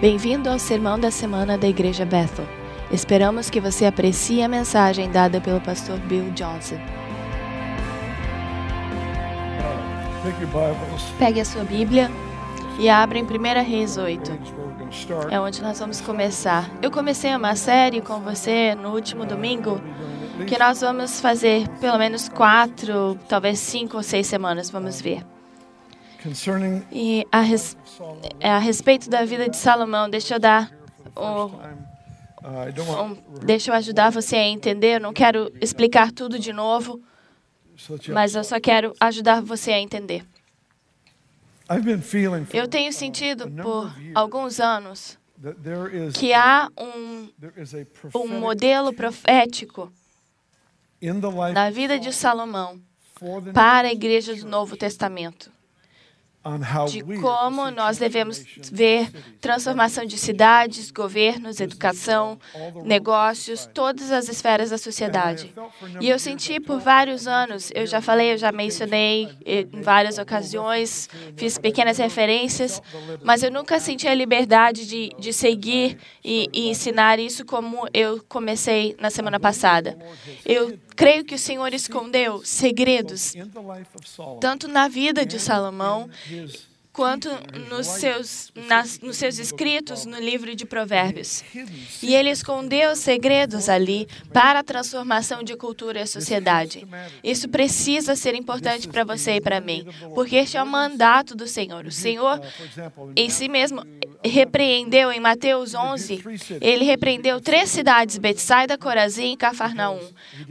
Bem-vindo ao Sermão da Semana da Igreja Bethel. Esperamos que você aprecie a mensagem dada pelo pastor Bill Johnson. Pegue a sua Bíblia e abra em 1 Reis 8. That's where we're going to start. É onde nós vamos começar. Eu comecei uma série com você no último domingo que nós vamos fazer pelo menos quatro, talvez cinco ou seis semanas, vamos ver. E a, res- é a respeito da vida de Salomão, deixa eu dar uh, um, deixa eu ajudar você a entender. Eu não quero explicar tudo de novo, mas eu só quero ajudar você a entender. Eu tenho sentido por alguns anos que há um, um modelo profético na vida de Salomão para a igreja do Novo Testamento, de como nós devemos ver transformação de cidades, governos, educação, negócios, todas as esferas da sociedade. E eu senti por vários anos, eu já falei, eu já mencionei eh, em várias ocasiões, fiz pequenas referências, mas eu nunca senti a liberdade de, de seguir e, e ensinar isso como eu comecei na semana passada. Eu creio que o Senhor escondeu segredos, tanto na vida de Salomão, quanto nos seus, nas, nos seus escritos no livro de Provérbios. E ele escondeu segredos ali para a transformação de cultura e sociedade. Isso precisa ser importante para você e para mim, porque este é o mandato do Senhor. O Senhor, em si mesmo, repreendeu em Mateus 11, ele repreendeu três cidades, Betsaida, Corazim e Cafarnaum,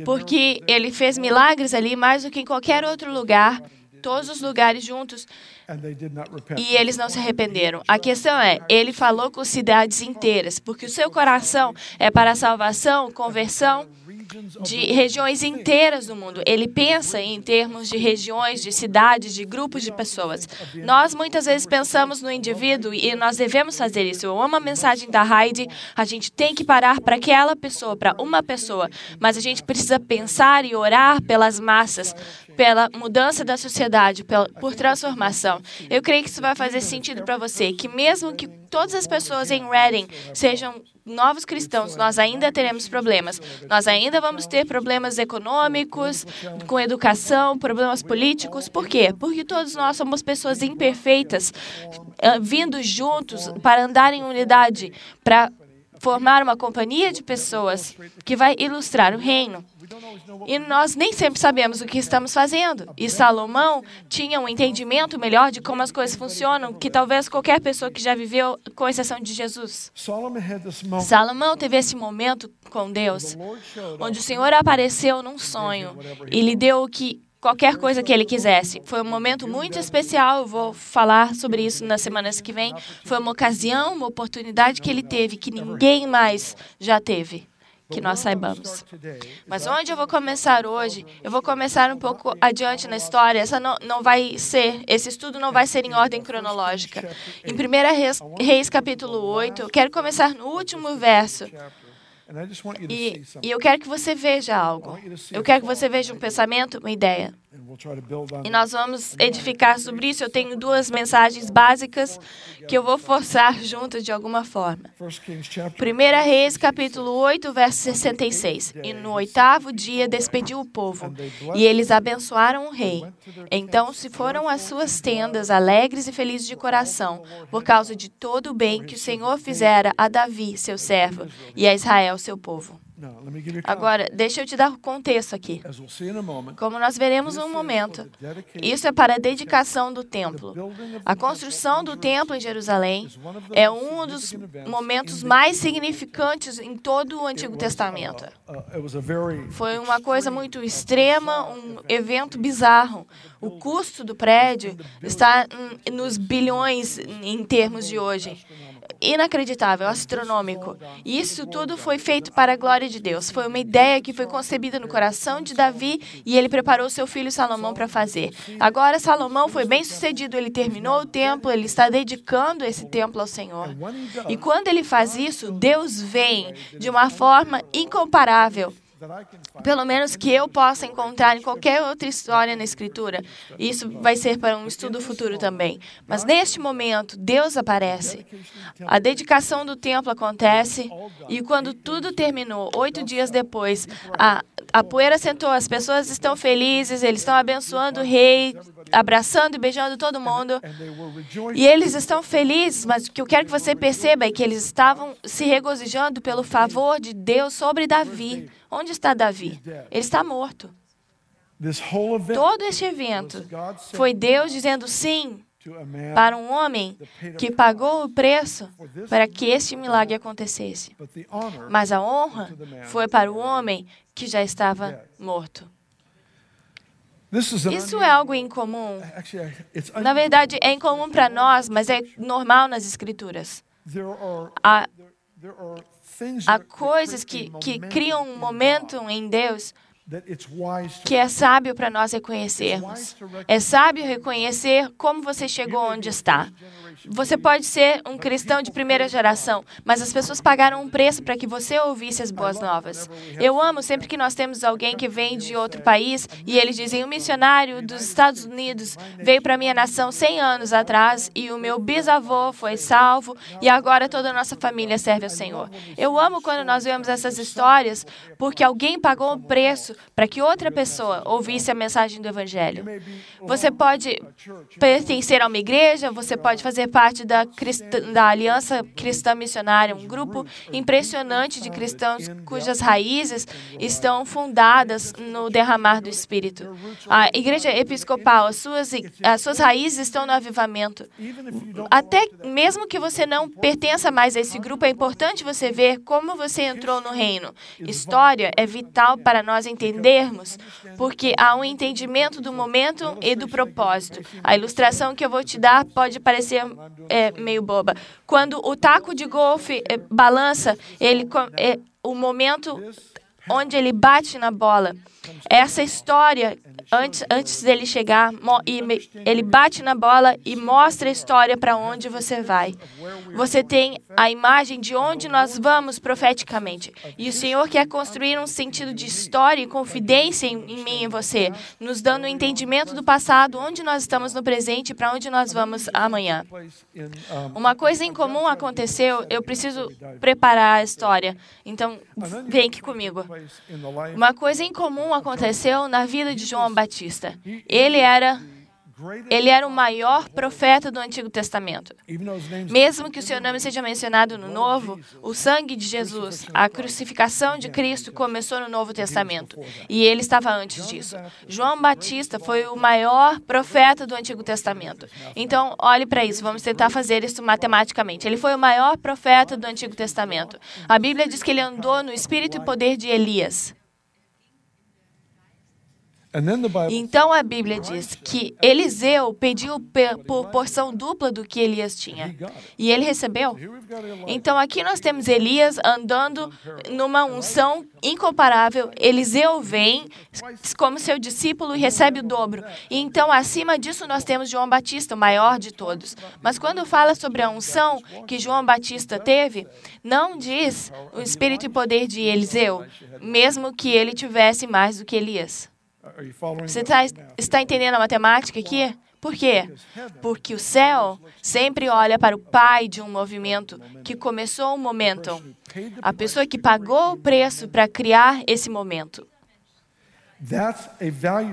porque ele fez milagres ali mais do que em qualquer outro lugar, todos os lugares juntos, e eles não se arrependeram. A questão é, ele falou com cidades inteiras, porque o seu coração é para a salvação, conversão de regiões inteiras do mundo. Ele pensa em termos de regiões, de cidades, de grupos de pessoas. Nós muitas vezes pensamos no indivíduo e nós devemos fazer isso. Eu amo a mensagem da Heidi. A gente tem que parar para aquela pessoa, para uma pessoa, mas a gente precisa pensar e orar pelas massas, pela mudança da sociedade, por transformação. Eu creio que isso vai fazer sentido para você, que mesmo que todas as pessoas em Reading sejam novos cristãos, nós ainda teremos problemas. Nós ainda vamos ter problemas econômicos, com educação, problemas políticos. Por quê? Porque todos nós somos pessoas imperfeitas, eh, vindo juntos para andar em unidade, para formar uma companhia de pessoas que vai ilustrar o reino. E nós nem sempre sabemos o que estamos fazendo. E Salomão tinha um entendimento melhor de como as coisas funcionam que talvez qualquer pessoa que já viveu, com exceção de Jesus. Salomão teve esse momento com Deus, onde o Senhor apareceu num sonho e lhe deu o que qualquer coisa que ele quisesse. Foi um momento muito especial, eu vou falar sobre isso nas semanas que vêm. Foi uma ocasião, uma oportunidade que ele teve que ninguém mais já teve, que nós saibamos. Mas onde eu vou começar hoje? Eu vou começar um pouco adiante na história. Essa não, não vai ser, esse estudo não vai ser em ordem cronológica. Em 1 Reis, Reis capítulo 8, eu quero começar no último verso. E, e eu quero que você veja algo. Eu quero que você veja um pensamento, uma ideia. E nós vamos edificar sobre isso. Eu tenho duas mensagens básicas que eu vou forçar juntas de alguma forma. 1 Kings chapter 1 Reis, capítulo 8, verso 66. E no oitavo dia despediu o povo, e eles abençoaram o rei. Então se foram às suas tendas, alegres e felizes de coração, por causa de todo o bem que o Senhor fizera a Davi, seu servo, e a Israel, seu povo. Agora, deixa eu te dar o contexto aqui. Como nós veremos num momento, isso é para a dedicação do templo. A construção do templo em Jerusalém é um dos momentos mais significantes em todo o Antigo Testamento. uh, very Foi uma coisa muito extrema, um evento bizarro. O custo do prédio está nos bilhões em termos de hoje. Inacreditável, astronômico. E isso tudo foi feito para a glória de Deus. Foi uma ideia que foi concebida no coração de Davi e ele preparou seu filho Salomão para fazer. Agora, Salomão foi bem sucedido, ele terminou o templo, ele está dedicando esse templo ao Senhor. E quando ele faz isso, Deus vem de uma forma incomparável pelo menos que eu possa encontrar em qualquer outra história na Escritura. Isso vai ser para um estudo futuro também. Mas neste momento, Deus aparece. A dedicação do templo acontece e quando tudo terminou, oito dias depois, a, a poeira sentou, as pessoas estão felizes, eles estão abençoando o rei, abraçando e beijando todo mundo. E eles estão felizes, mas o que eu quero que você perceba é que eles estavam se regozijando pelo favor de Deus sobre Davi. Onde está Davi? Ele está morto. Todo este evento foi Deus dizendo sim para um homem que pagou o preço para que este milagre acontecesse. Mas a honra foi para o homem que já estava morto. Isso é algo incomum. It's Na verdade, é incomum para nós, mas é normal nas Escrituras. Há, há coisas que, que criam um momento em Deus que é sábio para nós reconhecermos. É sábio reconhecer como você chegou onde está. Você pode ser um cristão de primeira geração, mas as pessoas pagaram um preço para que você ouvisse as boas novas. Eu amo sempre que nós temos alguém que vem de outro país e eles dizem: um missionário dos Estados Unidos veio para minha nação 100 anos atrás e o meu bisavô foi salvo e agora toda a nossa família serve ao Senhor. Eu amo quando nós vemos essas histórias porque alguém pagou um preço para que outra pessoa ouvisse a mensagem do Evangelho. Você pode pertencer a uma igreja, você pode fazer parte da, cristã, da Aliança Cristã Missionária, um grupo impressionante de cristãos cujas raízes estão fundadas no derramar do Espírito. A Igreja Episcopal, as suas, as suas raízes estão no avivamento. Até mesmo que você não pertença mais a esse grupo, é importante você ver como você entrou no reino. História é vital para nós entendermos, porque há um entendimento do momento e do propósito. A ilustração que eu vou te dar pode parecer é, meio boba. Quando o taco de golfe é, balança, ele, é, o momento onde ele bate na bola. Essa história, antes, antes dele chegar, ele bate na bola e mostra a história para onde você vai. Você tem a imagem de onde nós vamos profeticamente. E o Senhor quer construir um sentido de história e confidência em, em mim e você, nos dando um entendimento do passado, onde nós estamos no presente e para onde nós vamos amanhã. um, Uma coisa em comum aconteceu, eu preciso preparar a história. Então, vem aqui comigo. Uma coisa em comum aconteceu na vida de João Batista. Ele era, ele era o maior profeta do Antigo Testamento. Mesmo que o seu nome seja mencionado no Novo, o sangue de Jesus, a crucificação de Cristo começou no Novo Testamento. E ele estava antes disso. João Batista foi o maior profeta do Antigo Testamento. Então, olhe para isso, vamos tentar fazer isso matematicamente. Ele foi o maior profeta do Antigo Testamento. A Bíblia diz que ele andou no espírito e poder de Elias. Então a Bíblia diz que Eliseu pediu pe- por porção dupla do que Elias tinha. E ele recebeu. Então aqui nós temos Elias andando numa unção incomparável. Eliseu vem como seu discípulo e recebe o dobro. E então acima disso nós temos João Batista, o maior de todos. Mas quando fala sobre a unção que João Batista teve, não diz o espírito e poder de Eliseu, mesmo que ele tivesse mais do que Elias. Você tá, math? está entendendo a matemática aqui? Por quê? Porque o céu sempre olha para o pai de um movimento que começou um momento. A pessoa que pagou o preço para criar esse momento.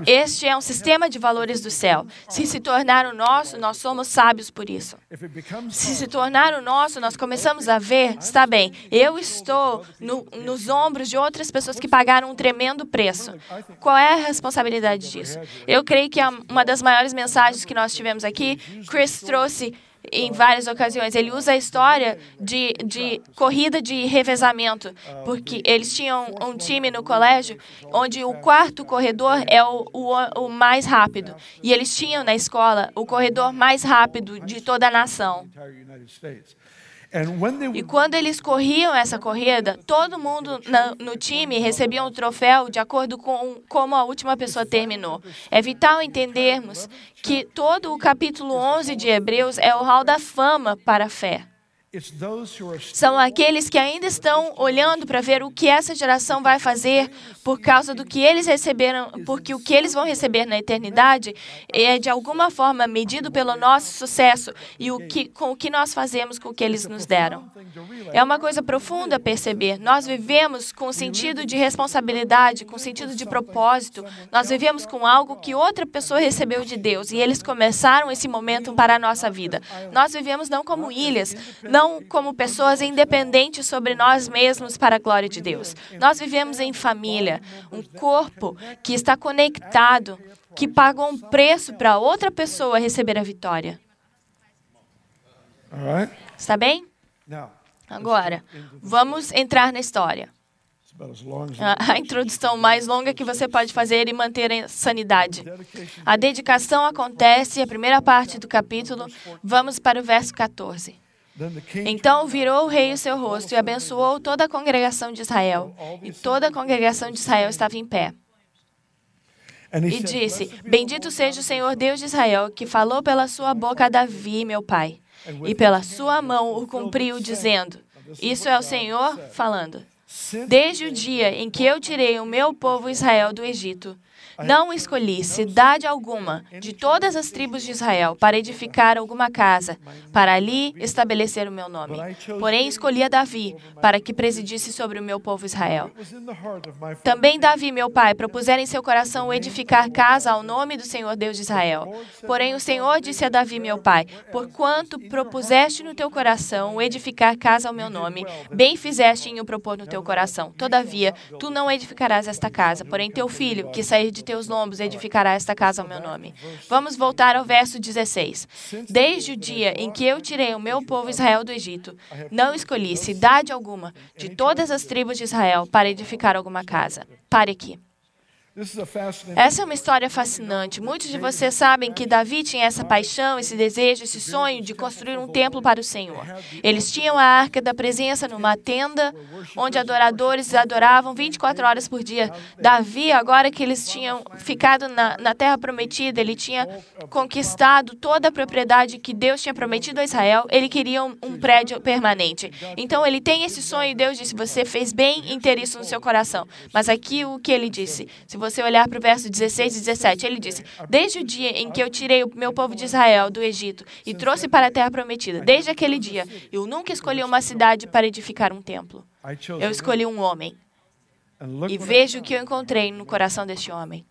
Este é um sistema de valores do céu. Se se tornar o nosso, nós somos sábios por isso. Se se tornar o nosso, nós começamos a ver, está bem, eu estou no- nos ombros de outras pessoas que pagaram um tremendo preço. Qual é a responsabilidade disso? Eu creio que uma das maiores mensagens que nós tivemos aqui, Chris trouxe em várias ocasiões. Ele usa a história de, de corrida de revezamento, porque eles tinham um time no colégio onde o quarto corredor é o, o, o mais rápido. E eles tinham na escola o corredor mais rápido de toda a nação. E quando eles corriam essa corrida, todo mundo na- no time recebia um troféu de acordo com como a última pessoa terminou. É vital entendermos que todo o capítulo 11 de Hebreus é o hall da fama para a fé. São aqueles que ainda estão olhando para ver o que essa geração vai fazer por causa do que eles receberam, porque o que eles vão receber na eternidade é de alguma forma medido pelo nosso sucesso e o que, com o que nós fazemos com o que eles nos deram. É uma coisa profunda perceber. Nós vivemos com sentido de responsabilidade, com sentido de propósito. Nós vivemos com algo que outra pessoa recebeu de Deus e eles começaram esse momento para a nossa vida. Nós vivemos não como ilhas, não como pessoas independentes sobre nós mesmos para a glória de Deus. Nós vivemos em família, um corpo que está conectado, que pagou um preço para outra pessoa receber a vitória. Está bem? Agora, vamos entrar na história. a introdução mais longa que você pode fazer e manter a sanidade. A dedicação acontece, a primeira parte do capítulo, vamos para o verso 14. Então virou o rei o seu rosto e abençoou toda a congregação de Israel. E toda a congregação de Israel estava em pé. E disse: "Blessed be Bendito seja o Senhor Deus de Israel, que falou pela sua boca a Davi, meu pai, e pela sua mão o cumpriu, dizendo: Isso é o Senhor falando. Desde o dia em que eu tirei o meu povo Israel do Egito, não escolhi cidade alguma de todas as tribos de Israel para edificar alguma casa, para ali estabelecer o meu nome. Porém, escolhi a Davi para que presidisse sobre o meu povo Israel. Também Davi, meu pai, propusera em seu coração edificar casa ao nome do Senhor Deus de Israel. Porém, o Senhor disse a Davi, meu pai: Porquanto propuseste no teu coração edificar casa ao meu nome, bem fizeste em o propor no teu coração. Todavia, tu não edificarás esta casa, porém teu filho, que sair de teus lombos, edificará esta casa ao meu nome. Vamos voltar ao verso 16. Desde o dia em que eu tirei o meu povo Israel do Egito, não escolhi cidade alguma de todas as tribos de Israel para edificar alguma casa. Pare aqui. Essa é uma história fascinante. Muitos de vocês sabem que Davi tinha essa paixão, esse desejo, esse sonho de construir um templo para o Senhor. Eles tinham a arca da presença numa tenda onde adoradores adoravam 24 horas por dia. Davi, agora que eles tinham ficado na, na terra prometida, ele tinha conquistado toda a propriedade que Deus tinha prometido a Israel, ele queria um, um prédio permanente. Então ele tem esse sonho e Deus disse: Você fez bem em ter isso no seu coração. Mas aqui o que ele disse? Se você olhar para o verso 16 e 17, ele disse: Desde o dia em que eu tirei o meu povo de Israel do Egito e trouxe para a terra prometida, desde aquele dia, eu nunca escolhi uma cidade para edificar um templo. Eu escolhi um homem. E veja o que eu encontrei no coração deste homem.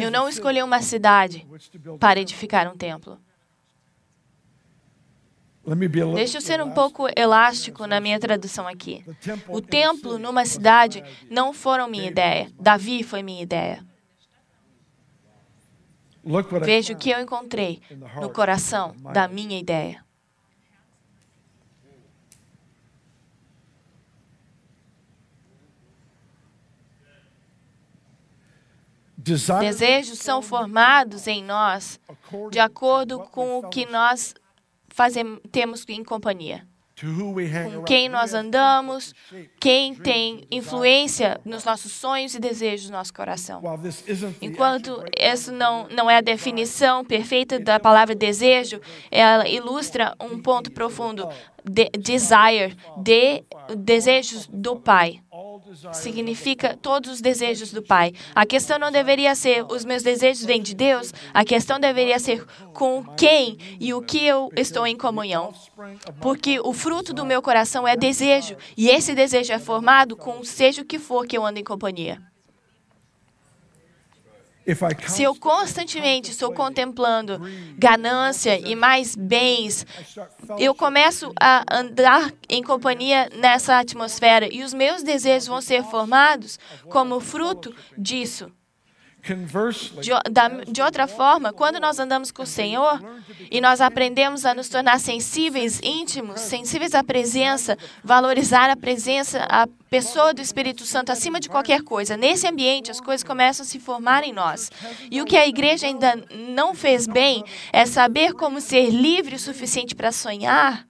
Eu não escolhi uma cidade para edificar um templo. Let me be a little Deixa eu ser um pouco elástico na minha tradução aqui. O templo numa cidade não foram minha ideia. Davi foi minha ideia. Veja o que eu encontrei no coração da minha ideia. Desejos são formados em nós de acordo com o que nós fazem, temos em companhia. Com quem nós andamos, quem tem influência nos nossos sonhos e desejos do nosso coração. Enquanto isso não, não é a definição perfeita da palavra desejo, ela ilustra um ponto profundo. De, desire, de, desejos do Pai. Significa todos os desejos do Pai. A questão não deveria ser os meus desejos vêm de Deus, a questão deveria ser com quem e o que eu estou em comunhão. Porque o fruto do meu coração é desejo, e esse desejo é formado com seja o que for que eu ando em companhia. Se eu constantemente estou contemplando ganância e mais bens, eu começo a andar em companhia nessa atmosfera e os meus desejos vão ser formados como fruto disso. De, de outra forma, quando nós andamos com o Senhor e nós aprendemos a nos tornar sensíveis, íntimos, sensíveis à presença, valorizar a presença, a pessoa do Espírito Santo acima de qualquer coisa, nesse ambiente as coisas começam a se formar em nós. E o que a igreja ainda não fez bem é saber como ser livre o suficiente para sonhar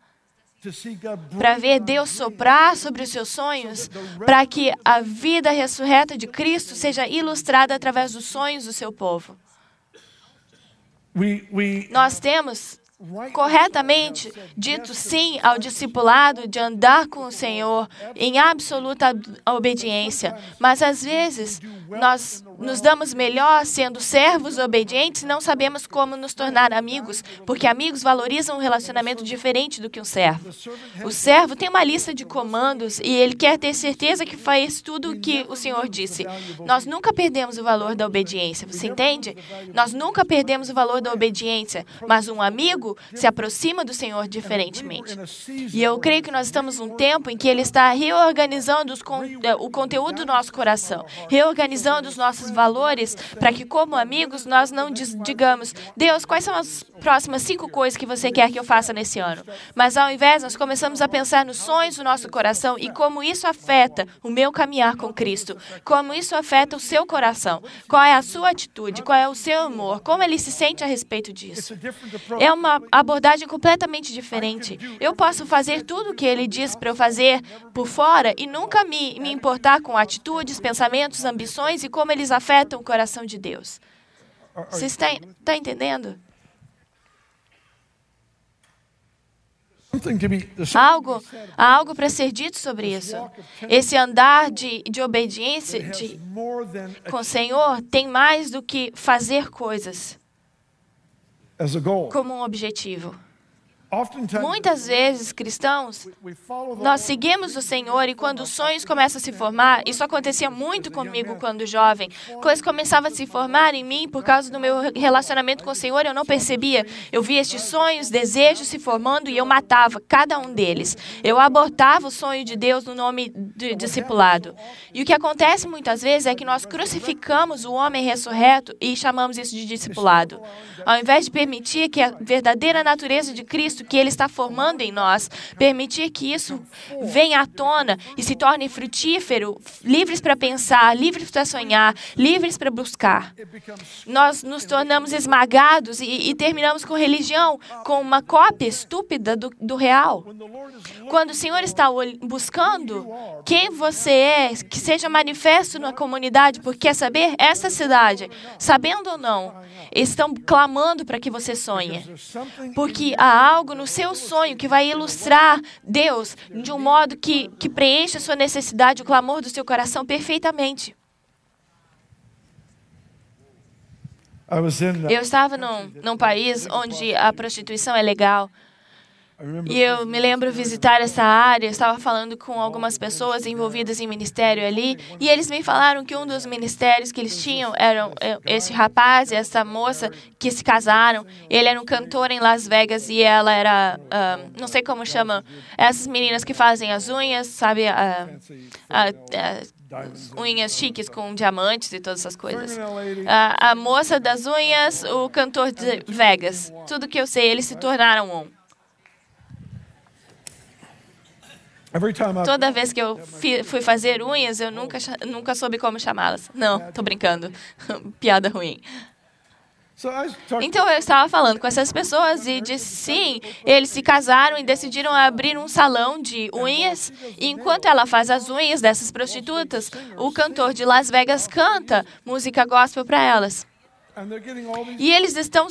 para ver Deus soprar sobre os seus sonhos, para que a vida ressurreta de Cristo seja ilustrada através dos sonhos do seu povo. Nós temos corretamente dito sim ao discipulado de andar com o Senhor em absoluta ob- obediência, mas às vezes nós nos damos melhor sendo servos obedientes e não sabemos como nos tornar amigos, porque amigos valorizam um relacionamento diferente do que um servo. O servo tem uma lista de comandos e ele quer ter certeza que faz tudo o que o Senhor disse. Nós nunca perdemos o valor da obediência, você entende? Nós nunca perdemos o valor da obediência, mas um amigo se aproxima do Senhor diferentemente. E eu creio que nós estamos num tempo em que Ele está reorganizando con- o conteúdo do nosso coração, reorganizando os nossos valores, para que, como amigos, nós não digamos, Deus, quais são as próximas cinco coisas que você quer que eu faça nesse ano? Mas, ao invés, nós começamos a pensar nos sonhos do nosso coração e como isso afeta o meu caminhar com Cristo, como isso afeta o seu coração, qual é a sua atitude, qual é o seu amor, como ele se sente a respeito disso. É uma abordagem completamente diferente. Eu posso fazer tudo o que ele diz para eu fazer por fora e nunca me, me importar com atitudes, pensamentos, ambições e como eles afetam o coração de Deus. Você está, está entendendo? algo, há algo para ser dito sobre isso. Esse andar de, de obediência de, com o Senhor tem mais do que fazer coisas como um objetivo. Muitas vezes, cristãos, Nós seguimos o Senhor e quando os sonhos começam a se formar, isso acontecia muito comigo quando jovem. Coisas começavam a se formar em mim por causa do meu relacionamento com o Senhor, eu não percebia. Eu via estes sonhos, desejos se formando e eu matava cada um deles. Eu abortava o sonho de Deus no nome de discipulado. E o que acontece muitas vezes é que nós crucificamos o homem ressurreto e chamamos isso de discipulado. Ao invés de permitir que a verdadeira natureza de Cristo que Ele está formando em nós, permitir que isso venha à tona e se torne frutífero, livres para pensar, livres para sonhar, livres para buscar. Nós nos tornamos esmagados e, e terminamos com religião, com uma cópia estúpida do, do real. Quando o Senhor está buscando quem você é, que seja manifesto na comunidade, porque quer saber, essa cidade, sabendo ou não, estão clamando para que você sonhe. Porque há algo no seu sonho que vai ilustrar Deus de um modo que, que preencha a sua necessidade, o clamor do seu coração perfeitamente. Eu estava num, num país onde a prostituição é legal. E eu me lembro visitar essa área, eu estava falando com algumas pessoas envolvidas em ministério ali, e eles me falaram que um dos ministérios que eles tinham eram eh, esse rapaz e essa moça que se casaram. Ele era um cantor em Las Vegas e ela era, ah, não sei como chama, essas meninas que fazem as unhas, sabe, ah, ah, unhas chiques com diamantes e todas essas coisas. A, a moça das unhas, o cantor de Vegas. Tudo que eu sei, eles se tornaram um. Toda vez que eu fui fazer unhas, eu nunca, nunca soube como chamá-las. Não, tô brincando. Piada ruim. Então eu estava falando com essas pessoas e disse sim, eles se casaram e decidiram abrir um salão de unhas. E enquanto ela faz as unhas dessas prostitutas, o cantor de Las Vegas canta música gospel para elas. E eles estão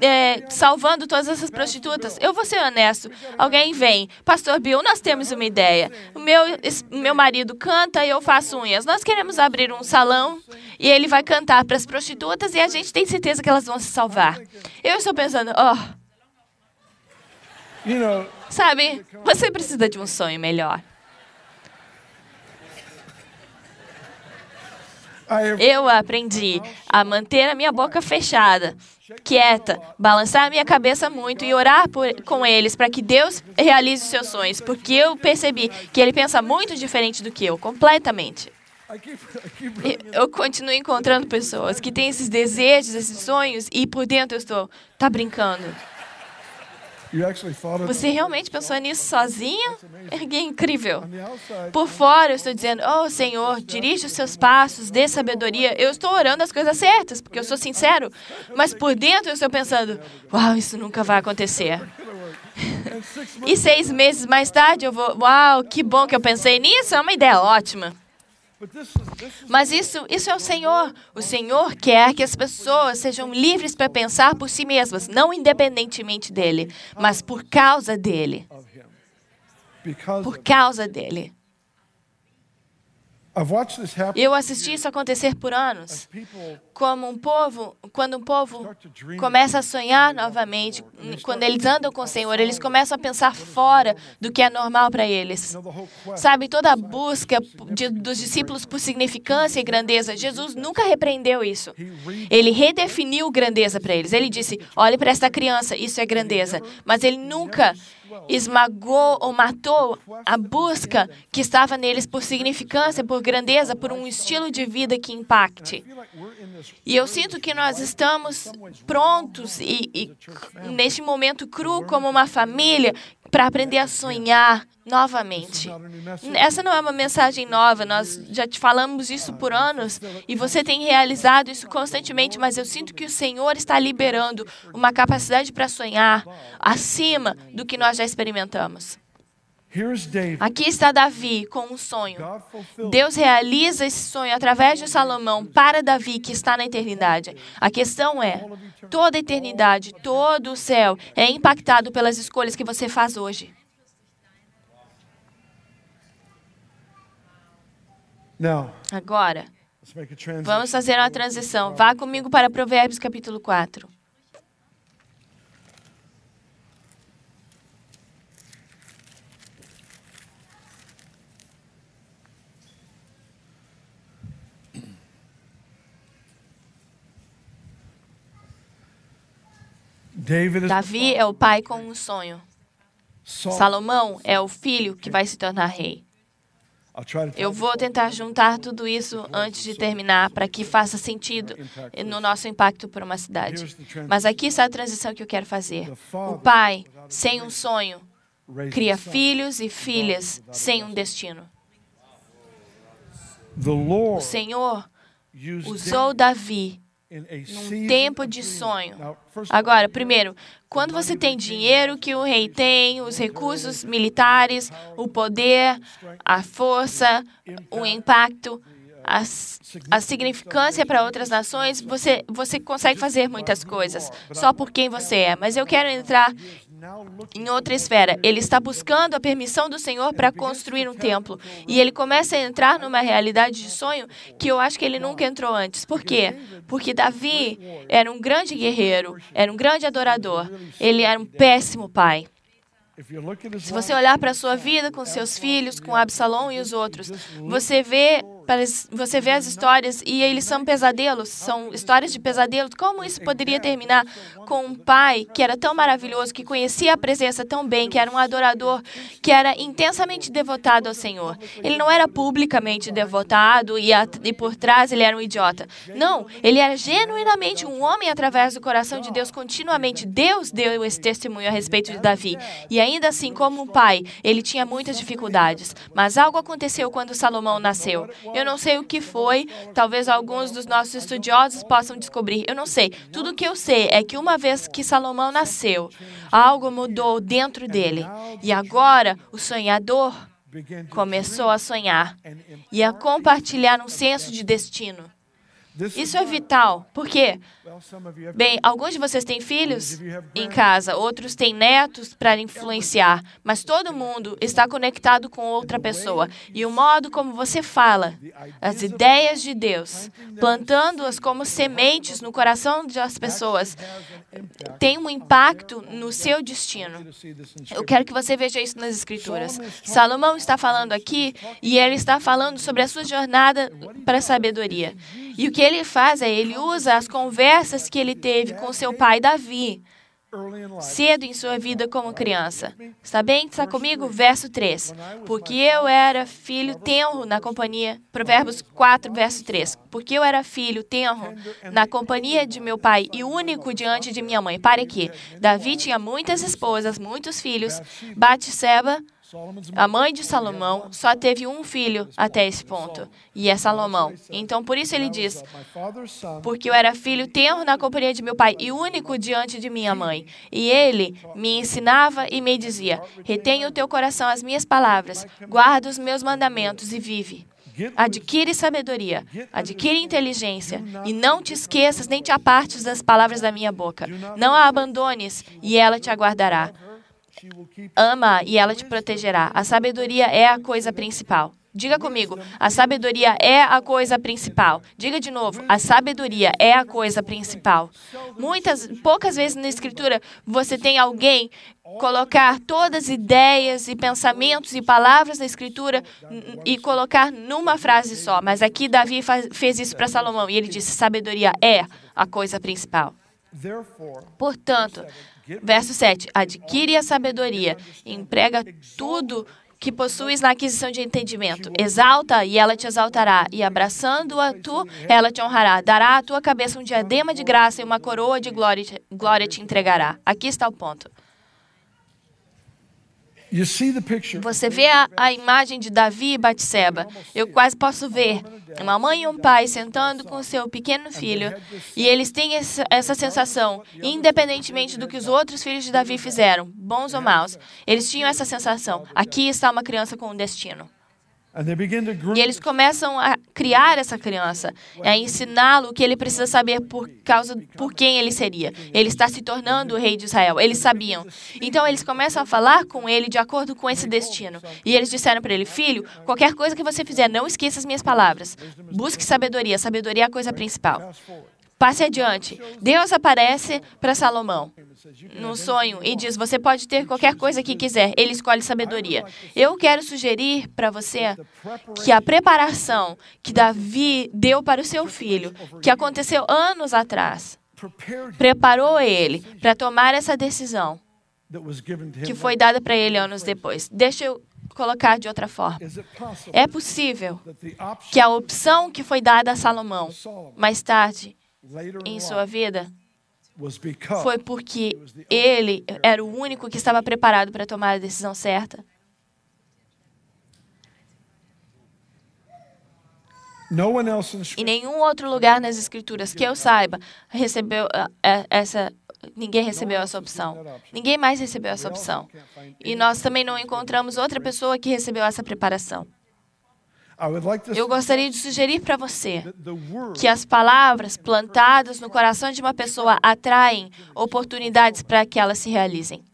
é, salvando todas essas prostitutas. Eu vou ser honesto. Alguém vem, Pastor Bill, nós temos uma ideia. O meu, meu marido canta e eu faço unhas. Nós queremos abrir um salão e ele vai cantar para as prostitutas e a gente tem certeza que elas vão se salvar. Eu estou pensando, oh, you know sabe, você precisa de um sonho melhor. Eu aprendi a manter a minha boca fechada, quieta, balançar a minha cabeça muito e orar por, com eles para que Deus realize os seus sonhos, porque eu percebi que ele pensa muito diferente do que eu, completamente. Eu continuo encontrando pessoas que têm esses desejos, esses sonhos e por dentro eu estou, tá brincando. Você realmente pensou nisso sozinho? É incrível. Por fora eu estou dizendo, oh Senhor, dirige os seus passos, dê sabedoria. Eu estou orando as coisas certas, porque eu sou sincero. Mas por dentro eu estou pensando, uau, isso nunca vai acontecer. E seis meses mais tarde eu vou, uau, que bom que eu pensei nisso, é uma ideia ótima. Mas isso, isso é o Senhor. O Senhor quer que as pessoas sejam livres para pensar por si mesmas, não independentemente dele, mas por causa dele. Por causa dele. Eu assisti isso acontecer por anos. Como um povo, quando um povo começa a sonhar novamente, quando eles andam com o Senhor, eles começam a pensar fora do que é normal para eles. Sabe, toda a busca de- dos discípulos por significância e grandeza, Jesus nunca repreendeu isso. Ele redefiniu grandeza para eles. Ele disse: olhe para esta criança, isso é grandeza. Mas ele nunca esmagou ou matou a busca que estava neles por significância, por grandeza, por um estilo de vida que impacte. E eu sinto que nós estamos prontos e, e neste momento cru como uma família para aprender a sonhar novamente. Essa não é uma mensagem nova, nós já te falamos isso por anos e você tem realizado isso constantemente, mas eu sinto que o Senhor está liberando uma capacidade para sonhar acima do que nós já experimentamos. Aqui está Davi com um sonho. Deus realiza esse sonho através de Salomão para Davi, que está na eternidade. A questão é: toda a eternidade, todo o céu é impactado pelas escolhas que você faz hoje. Agora, vamos fazer uma transição. Vá comigo para Provérbios capítulo 4. Davi é o pai com um sonho. Salomão é o filho que vai se tornar rei. Eu vou tentar juntar tudo isso antes de terminar para que faça sentido no nosso impacto por uma cidade. Mas aqui está a transição que eu quero fazer. O pai, sem um sonho, cria filhos e filhas sem um destino. O Senhor usou Davi num tempo de sonho. Agora, primeiro, quando você tem dinheiro que o rei tem, os recursos militares, o poder, a força, o impacto, a, s- a significância para outras nações, você, você consegue fazer muitas coisas só por quem você é. Mas eu quero entrar em outra esfera. Ele está buscando a permissão do Senhor para construir um templo. E ele começa a entrar numa realidade de sonho que eu acho que ele nunca entrou antes. Por quê? Porque Davi era um grande guerreiro, era um grande adorador. Ele era um péssimo pai. Se você olhar para a sua vida com seus filhos, com Absalão e os outros, você vê, você vê as histórias e eles são pesadelos, são histórias de pesadelos. Como isso poderia terminar com um pai que era tão maravilhoso, que conhecia a presença tão bem, que era um adorador, que era intensamente devotado ao Senhor? Ele não era publicamente devotado e, a- e por trás ele era um idiota. Não, ele era genuinamente um homem através do coração de Deus continuamente. Deus deu esse testemunho a respeito de Davi. E ainda assim, como um pai, ele tinha muitas dificuldades. Mas algo aconteceu quando Salomão nasceu. Eu não sei o que foi, talvez alguns dos nossos estudiosos possam descobrir. Eu não sei. Tudo o que eu sei é que uma vez que Salomão nasceu, algo mudou dentro dele. E agora, o sonhador começou a sonhar e a compartilhar um senso de destino. Isso é vital. Por quê? Bem, alguns de vocês têm filhos em casa, outros têm netos para influenciar, mas todo mundo está conectado com outra pessoa. E o modo como você fala, as ideias de Deus, plantando-as como sementes no coração das pessoas, tem um impacto no seu destino. Eu quero que você veja isso nas Escrituras. Salomão está falando aqui e ele está falando sobre a sua jornada para a sabedoria. E o que ele faz é ele usa as conversas que ele teve com seu pai Davi cedo em sua vida como criança. Está bem? Está comigo? Verso 3. Porque eu era filho tenro na companhia. Provérbios 4, verso 3. Porque eu era filho tenro na companhia de meu pai e único diante de minha mãe. Pare aqui. Davi tinha muitas esposas, muitos filhos. Solomon's A mãe de Salomão só teve um filho até esse ponto, e é Salomão. Então, por isso ele diz: Porque eu era filho tenro na companhia de meu pai e único diante de minha mãe. E ele me ensinava e me dizia: Retenha o teu coração as minhas palavras, guarda os meus mandamentos e vive. Adquire sabedoria, adquire inteligência, e não te esqueças nem te apartes das palavras da minha boca. Não a abandones, e ela te aguardará. Ama e ela te protegerá. A sabedoria é a coisa principal. Diga comigo, a sabedoria é a coisa principal. Diga de novo, a sabedoria é a coisa principal. Muitas, poucas vezes na escritura você tem alguém colocar todas as ideias e pensamentos e palavras na escritura e colocar numa frase só. Mas aqui Davi fez isso para Salomão e ele disse: sabedoria é a coisa principal. Portanto, verso 7: adquire a sabedoria, emprega tudo que possuis na aquisição de entendimento. Exalta e ela te exaltará, e abraçando-a tu, ela te honrará. Dará à tua cabeça um diadema de graça e uma coroa de glória, glória te entregará. Aqui está o ponto. Você vê a, a imagem de Davi e Batseba. Eu quase posso ver uma mãe e um pai sentando com seu pequeno filho. E eles têm essa, essa sensação, independentemente do que os outros filhos de Davi fizeram, bons ou maus. Eles tinham essa sensação. Aqui está uma criança com um destino. E eles começam a criar essa criança, a ensiná-lo o que ele precisa saber por causa por quem ele seria. Ele está se tornando o rei de Israel. Eles sabiam. Então eles começam a falar com ele de acordo com esse destino. E eles disseram para ele: "Filho, qualquer coisa que você fizer, não esqueça as minhas palavras. Busque sabedoria. Sabedoria é a coisa principal." Passe adiante. Deus aparece para Salomão num sonho e diz: Você pode ter qualquer coisa que quiser. Ele escolhe sabedoria. Eu quero sugerir para você que a preparação que Davi deu para o seu filho, que aconteceu anos atrás, preparou ele para tomar essa decisão que foi dada para ele anos depois. Deixa eu colocar de outra forma. É possível que a opção que foi dada a Salomão mais tarde em sua vida foi porque ele era o único que estava preparado para tomar a decisão certa. Em nenhum outro lugar nas escrituras que eu saiba recebeu ah, eh, essa ninguém recebeu essa opção. Ninguém mais recebeu essa opção. E nós também não encontramos outra pessoa que recebeu essa preparação. Eu gostaria de sugerir para você que as palavras plantadas no coração de uma pessoa atraem oportunidades para que elas se realizem.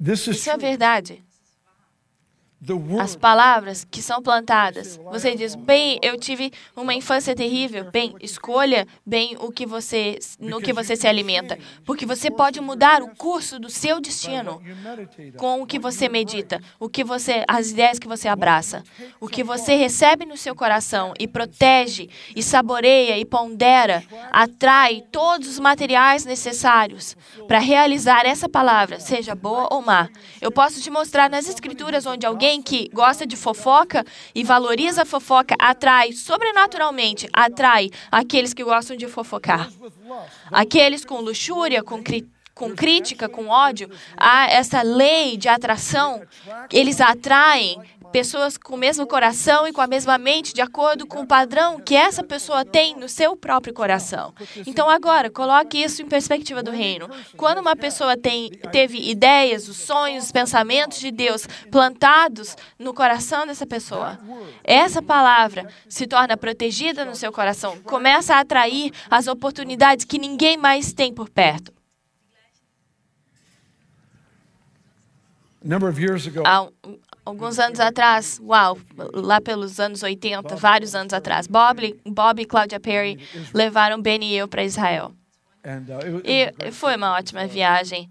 Isso é verdade. As palavras que são plantadas. Você diz, bem, eu tive uma infância terrível. Bem, escolha bem o que você, no que você se alimenta, porque você pode mudar o curso do seu destino com o que você medita, o que você, as ideias que você abraça, o que você recebe no seu coração e protege e saboreia e pondera, atrai todos os materiais necessários para realizar essa palavra, seja boa ou má. Eu posso te mostrar nas escrituras onde alguém que gosta de fofoca e valoriza a fofoca atrai sobrenaturalmente atrai aqueles que gostam de fofocar. Aqueles com luxúria, com, com crítica, com ódio, há essa lei de atração. Eles atraem pessoas com o mesmo coração e com a mesma mente, de acordo com o padrão que essa pessoa tem no seu próprio coração. Então, agora, coloque isso em perspectiva do reino. Quando uma pessoa tem, teve ideias, os sonhos, os pensamentos de Deus plantados no coração dessa pessoa, essa palavra se torna protegida no seu coração, começa a atrair as oportunidades que ninguém mais tem por perto. Há alguns anos atrás, uau, lá pelos anos 80, vários anos atrás, Bob, Bob e Claudia Perry levaram Ben e eu para Israel. uh, E foi uma ótima viagem.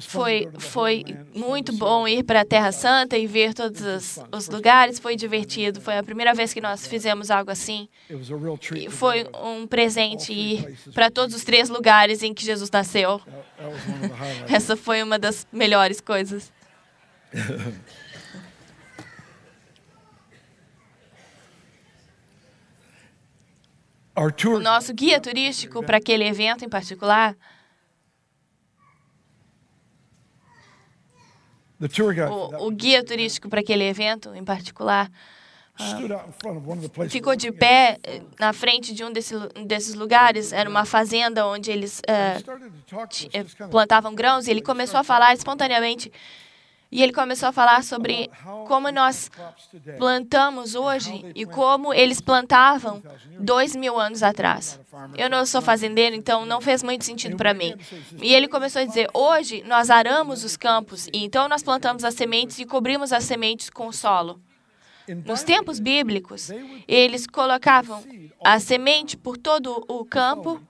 Foi, foi muito to bom ir para a Terra Santa e ver todos os, os lugares. Foi divertido. Foi a primeira vez que nós fizemos algo assim. E foi um presente ir para todos os três lugares em que Jesus nasceu. Essa foi uma das melhores coisas. O nosso guia turístico para aquele evento em particular O, o guia turístico para aquele evento em particular places. ficou de pé eh, na frente de um desse, desses lugares. Era uma fazenda onde eles of plantavam grãos e ele começou a falar espontaneamente. E ele começou a falar sobre como nós plantamos hoje e como eles plantavam dois mil anos atrás. Eu não sou fazendeiro, então não fez muito sentido para mim. E ele começou a dizer: hoje nós aramos os campos e então nós plantamos as sementes e cobrimos as sementes com o solo. Nos tempos bíblicos, eles colocavam a semente por todo o campo.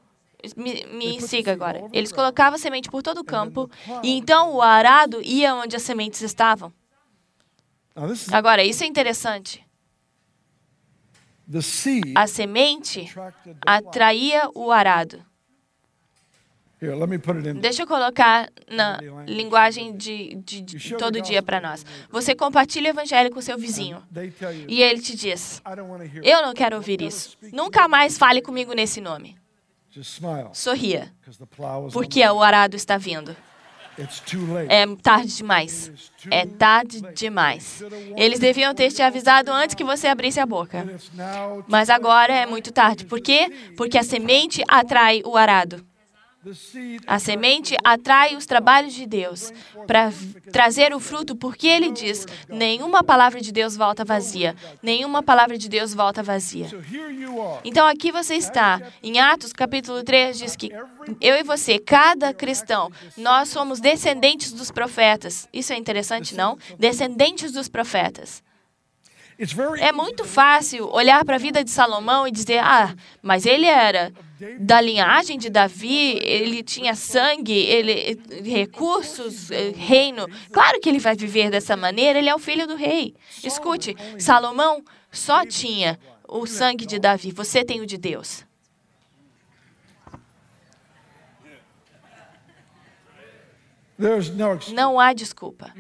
Me, me siga agora. Eles colocavam a semente por todo o campo e então o arado ia onde as sementes estavam. Is Agora, isso é interessante. A semente atraía o arado. Deixa eu colocar na linguagem de, de, de todo dia para nós. Você compartilha o evangelho com seu vizinho e ele te diz. Eu não quero ouvir isso. Nunca mais fale comigo nesse nome. Sorria, porque o arado está vindo. É tarde demais. É tarde demais. Eles deviam ter te avisado antes que você abrisse a boca. Mas agora é muito tarde. Por quê? Porque a semente atrai o arado. A semente atrai os trabalhos de Deus para trazer o fruto, porque ele diz: nenhuma palavra de Deus volta vazia. Nenhuma palavra de Deus volta vazia. Então aqui você está. Em Atos capítulo 3 diz que eu e você, cada cristão, nós somos descendentes dos profetas. Isso é interessante, não? Descendentes dos profetas. É muito fácil olhar para a vida de Salomão e dizer: ah, mas ele era da linhagem de Davi, ele tinha sangue, ele recursos, eh, reino. Claro que ele vai viver dessa maneira, ele é o filho do rei. Escute, Salomão só tinha o sangue de Davi, você tem o de Deus. Não há desculpa.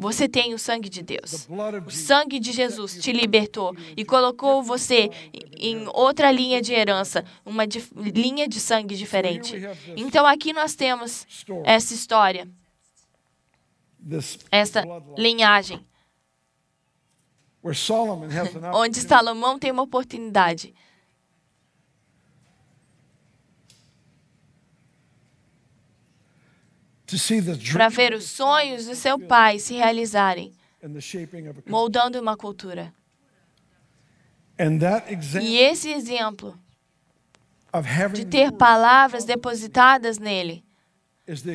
Você tem o sangue de Deus. O sangue de Jesus te libertou e colocou você em outra linha de herança, uma dif- linha de sangue diferente. Então aqui nós temos essa história, essa linhagem, onde Salomão tem uma oportunidade para ver os sonhos do seu pai se realizarem, moldando uma cultura. E esse exemplo de ter palavras depositadas nele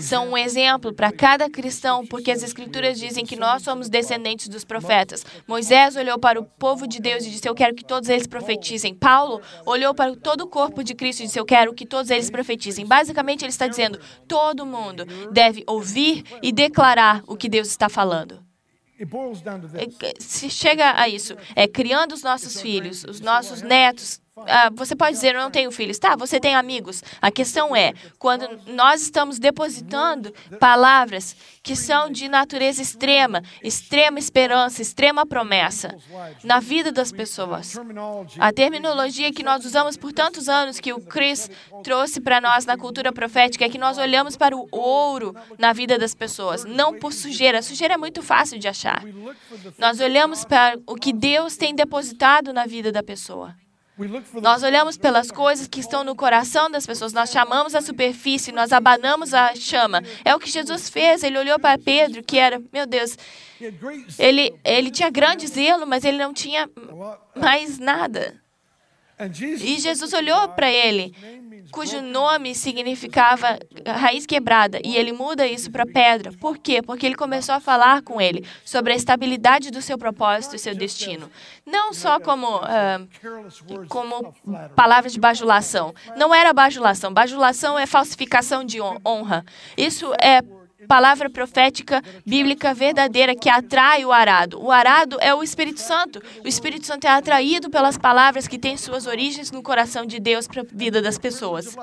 são um exemplo para cada cristão, porque as Escrituras dizem que nós somos descendentes dos profetas. Moisés olhou para o povo de Deus e disse: Eu quero que todos eles profetizem. Paulo olhou para todo o corpo de Cristo e disse: Eu quero que todos eles profetizem. Basicamente, ele está dizendo: todo mundo deve ouvir e declarar o que Deus está falando. É, Se chega a isso, é criando os nossos filhos, os nossos netos. Ah, você pode dizer, eu não tenho filhos. Tá, você tem amigos. A questão é, quando nós estamos depositando palavras que são de natureza extrema, extrema esperança, extrema promessa na vida das pessoas. A terminologia que nós usamos por tantos anos, que o Chris trouxe para nós na cultura profética, é que nós olhamos para o ouro na vida das pessoas, não por sujeira. Sujeira é muito fácil de achar. Nós olhamos para o que Deus tem depositado na vida da pessoa. Nós olhamos pelas coisas que estão no coração das pessoas. Nós chamamos a superfície, nós abanamos a chama. É o que Jesus fez. Ele olhou para Pedro, que era, meu Deus, ele, ele tinha grande zelo, mas ele não tinha mais nada. E Jesus olhou para ele, cujo nome significava raiz quebrada, e ele muda isso para pedra. Por quê? Porque ele começou a falar com ele sobre a estabilidade do seu propósito e seu destino. Não só como, words como palavras de bajulação. Não era bajulação. Bajulação é falsificação de hon- honra. Isso é palavra profética bíblica verdadeira que atrai o arado. O arado é o Espírito Santo. O Espírito Santo é atraído pelas palavras que têm suas origens no coração de Deus para a vida das pessoas.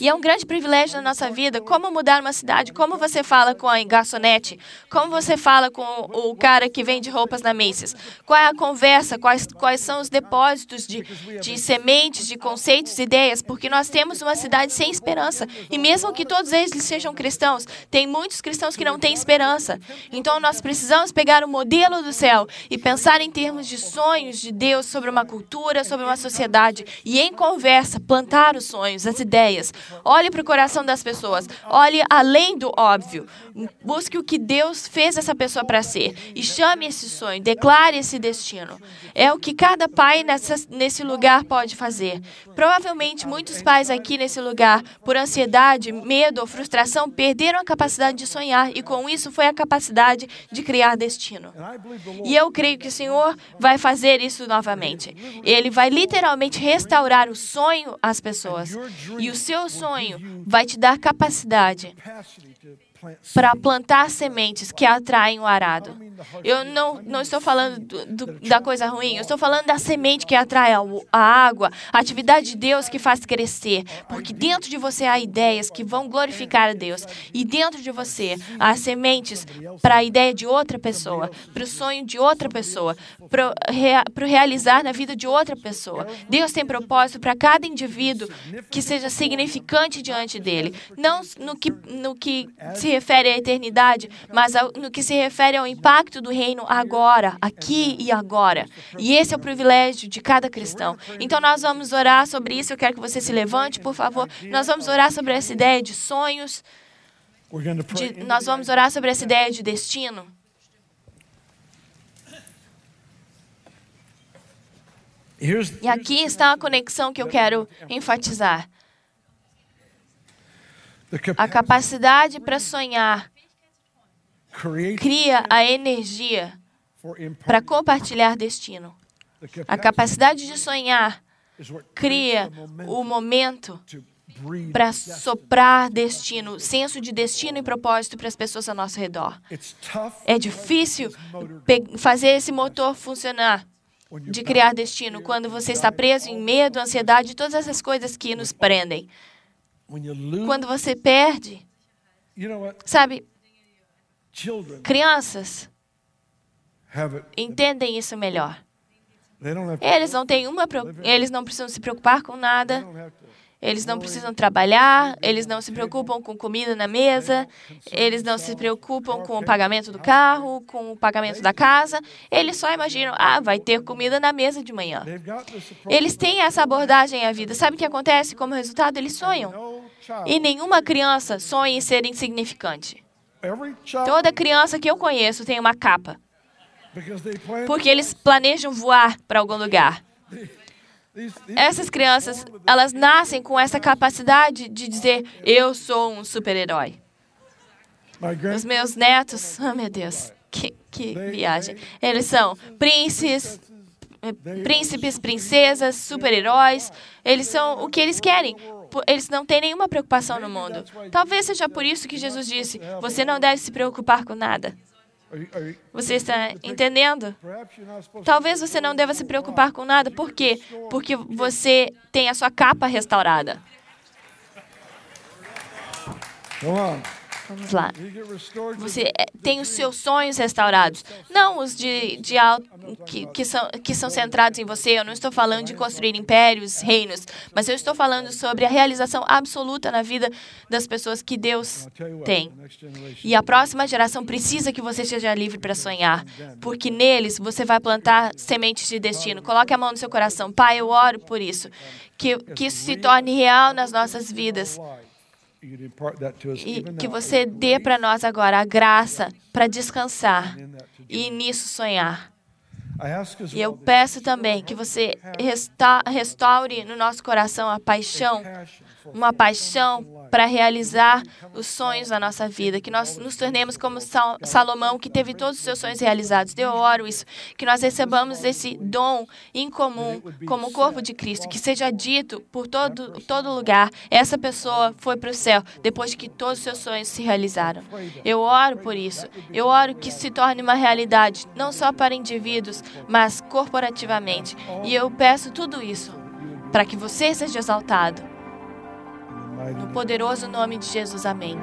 E é um grande privilégio na nossa vida como mudar uma cidade, como você fala com a garçonete, como você fala com o cara que vende roupas na Macy's, qual é a conversa, quais, quais são os depósitos de, de sementes, de conceitos, ideias, porque nós temos uma cidade sem esperança. E mesmo que todos eles sejam cristãos, Tem muitos cristãos que não têm esperança. Então nós precisamos pegar o modelo do céu e pensar em termos de sonhos de Deus sobre uma cultura, sobre uma sociedade e em conversa plantar os sonhos, as ideias. Olhe para o coração das pessoas. Olhe além do óbvio. Busque o que Deus fez essa pessoa para ser e chame esse sonho, declare esse destino. É o que cada pai nessa, nesse lugar pode fazer. Provavelmente muitos pais aqui nesse lugar, por ansiedade, medo ou frustração, perderam a capacidade de sonhar e com isso foi a capacidade de criar destino. E eu creio que o Senhor vai fazer isso novamente. Ele vai literalmente restaurar o sonho às pessoas. E o seu sonho vai te dar capacidade para plantar sementes que atraem o arado. Eu não, não estou falando do- do- da coisa ruim, eu estou falando da semente que atrai a, a água, a atividade de Deus que faz crescer. Porque dentro de você há ideias que vão glorificar a Deus. E dentro de você há sementes para a ideia de outra pessoa, para o sonho de outra pessoa, para o realizar na vida de outra pessoa. Deus tem propósito para cada indivíduo que seja significante diante dele. Não no que, no que se refere à eternidade, mas no que se refere ao impacto do reino agora, aqui e agora. E esse é o privilégio de cada cristão. Então nós vamos orar sobre isso. Eu quero que você se levante, por favor. Nós vamos orar sobre essa ideia de sonhos. De- nós vamos orar sobre essa ideia de destino. E aqui está a conexão que eu quero enfatizar. A capacidade para sonhar cria a energia para compartilhar destino. A capacidade de sonhar cria o momento para soprar destino, senso de destino e propósito para as pessoas ao nosso redor. É difícil fazer esse motor funcionar, de criar destino, quando você está preso em medo, ansiedade todas essas coisas que nos prendem. Quando você perde, sabe, crianças entendem isso melhor. Eles não têm uma, eles não precisam se preocupar com nada. Eles não precisam trabalhar, eles não se preocupam com comida na mesa, eles não se preocupam com o pagamento do carro, com o pagamento da casa. Eles só imaginam, ah, vai ter comida na mesa de manhã. Eles têm essa abordagem à vida. Sabe o que acontece? Como resultado, eles sonham. E nenhuma criança sonha em ser insignificante. Toda criança que eu conheço tem uma capa, porque eles planejam voar para algum lugar. Essas crianças, elas nascem com essa capacidade de dizer: eu sou um super-herói. Os meus netos, oh meu Deus, que, que viagem. Eles são príncipes, eh, príncipes, princesas, super-heróis. Eles são o que eles querem. Eles não têm nenhuma preocupação no mundo. Talvez seja por isso que Jesus disse: você não deve se preocupar com nada. Você está entendendo? Talvez você não deva se preocupar com nada. Por quê? Porque você tem a sua capa restaurada. Come on. Vamos lá. Você eh, tem os seus sonhos restaurados. Não os de, de que, que, são, que são centrados em você. Eu não estou falando de construir impérios, reinos. Mas eu estou falando sobre a realização absoluta na vida das pessoas que Deus tem. E a próxima geração precisa que você esteja livre para sonhar, porque neles você vai plantar sementes de destino. Coloque a mão no seu coração. Pai, eu oro por isso. Que, que isso se torne real nas nossas vidas. E que você dê para nós agora a graça para descansar e nisso sonhar. E eu peço também que você resta restaure no nosso coração a paixão, uma paixão para realizar os sonhos da nossa vida, que nós nos tornemos como Sal- Salomão, que teve todos os seus sonhos realizados. Eu oro isso, que nós recebamos esse dom incomum como o corpo de Cristo, que seja dito por todo, todo lugar, essa pessoa foi para o céu depois que todos os seus sonhos se realizaram. Eu oro por isso. Eu oro que se torne uma realidade, não só para indivíduos, mas corporativamente. E eu peço tudo isso para que você seja exaltado. No poderoso nome de Jesus, amém.